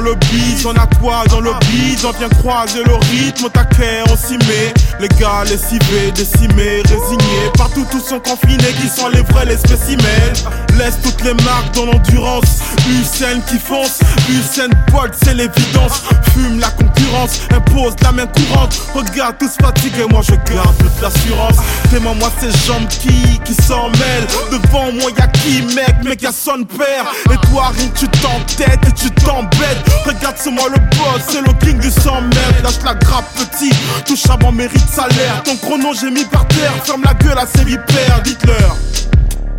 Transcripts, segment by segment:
le bise, on a quoi dans le bise On vient croiser le rythme, au taquet, on s'y met. Les gars, les civés, décimés, résignés. Partout, tous sont confinés, qui sont les vrais, les spécimens. Laisse toutes les marques dans l'endurance. Usain qui fonce, Usain Bolt, c'est l'évidence. Fume la concurrence, impose la main courante. Regarde, tous fatigués, moi je garde toute l'assurance. Témoin-moi ces jambes qui, qui s'en mêlent. Devant moi, y'a qui, mec, mec, y'a son père. Et toi, rien, tu t'entêtes et tu t'embêtes. Regarde, c'est moi le boss, c'est le king du sang merde. Lâche la grappe, petit, touche mon mérite salaire. Ton chrono, j'ai mis par terre. Ferme la gueule à ces vipères, dites-leur.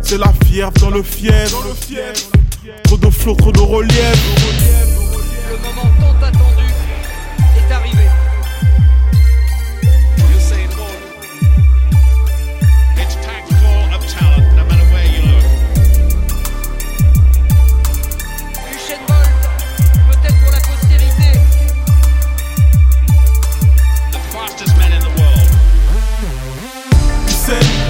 C'est la fièvre dans le fief. Trop de flots, trop de relief. Le moment tant attendu est arrivé. Usain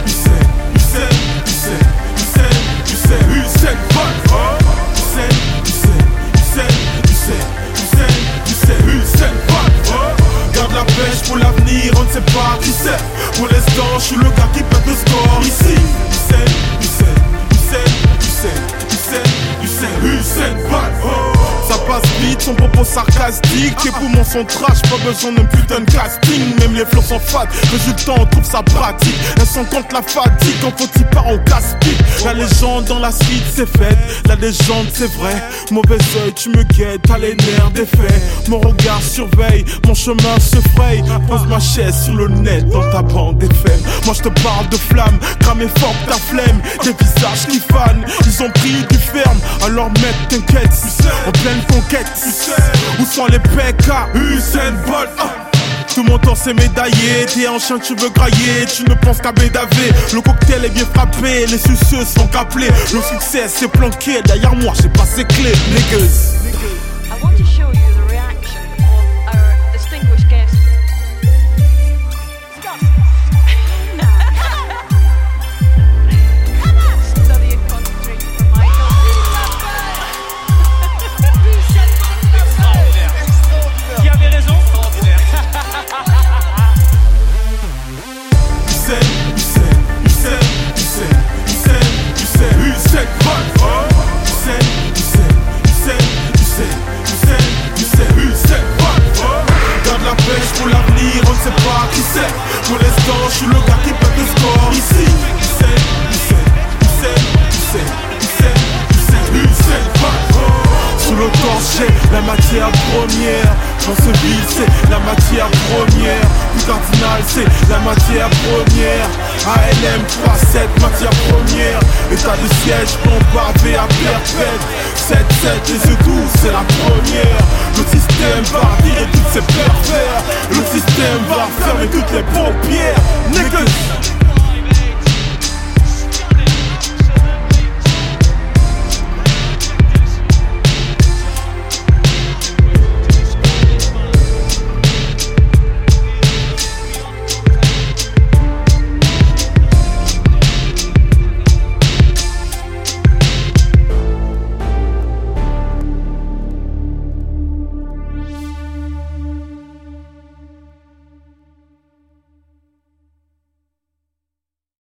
qui c'est. Pour l'instant, je suis le gars qui pète le score ici. Usain, Usain, Usain, Usain, Usain, Usain, Usain Bolt. Son propos sarcastique. Et pour mon son trash, pas besoin d'un putain de casting. Même les flots sont fades, résultat on trouve ça pratique. Elles sont contre la fatigue, quand faut y part on casse-pique La légende dans la suite c'est faite La légende c'est vrai, mauvais oeil tu me guettes T'as les nerfs des faits, mon regard surveille Mon chemin se fraye, pose ma chaise sur le net Dans ta bande moi je te parle de flamme. Cramer fort ta flemme, des visages qui fanent. Ils ont pris du ferme, alors mec t'inquiète. En pleine conquête, où sont les PK Usain Bolt? Ah. Tout mon temps c'est médaillé, t'es en chien tu veux grailler, tu ne penses qu'à bédaver. Le cocktail est bien frappé, les suceux sont caplés Le succès c'est planqué, derrière moi j'ai pas ses clés, niggas. I want to show you je suis le gars qui pète le score ici Usain, Usain, Usain, Usain, Usain, Usain, Usain Bolt sous le torche, la matière première. Dans ce vide, c'est la matière première. Plus cardinal, c'est la matière première. ALM 3-7, matière première. État de siège, bombardé à perpète. 7-7, les yeux doux, c'est la première. Le système va virer toutes ses pervers Système va fermer toutes les paupières. Niggas